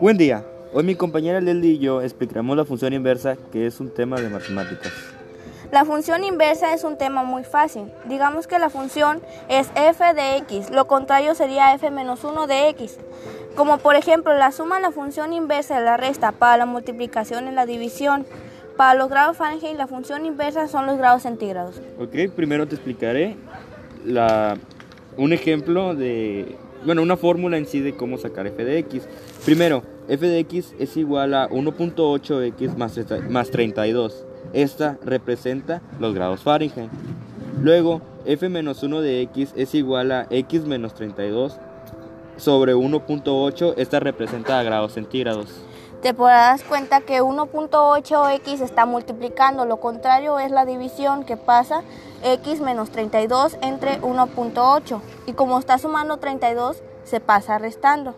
Buen día. Hoy mi compañera Lely y yo explicaremos la función inversa, que es un tema de matemáticas. La función inversa es un tema muy fácil. Digamos que la función es f de x, lo contrario sería f menos 1 de x. Como por ejemplo la suma de la función inversa de la resta para la multiplicación y la división. Para los grados Fahrenheit la función inversa son los grados centígrados. Ok, primero te explicaré la, un ejemplo de, bueno, una fórmula en sí de cómo sacar f de x. Primero, f de x es igual a 1.8x más, más 32. Esta representa los grados Fahrenheit. Luego, f menos 1 de x es igual a x menos 32 sobre 1.8. Esta representa grados centígrados. Te podrás cuenta que 1.8x está multiplicando, lo contrario es la división que pasa x menos 32 entre 1.8 y como está sumando 32 se pasa restando.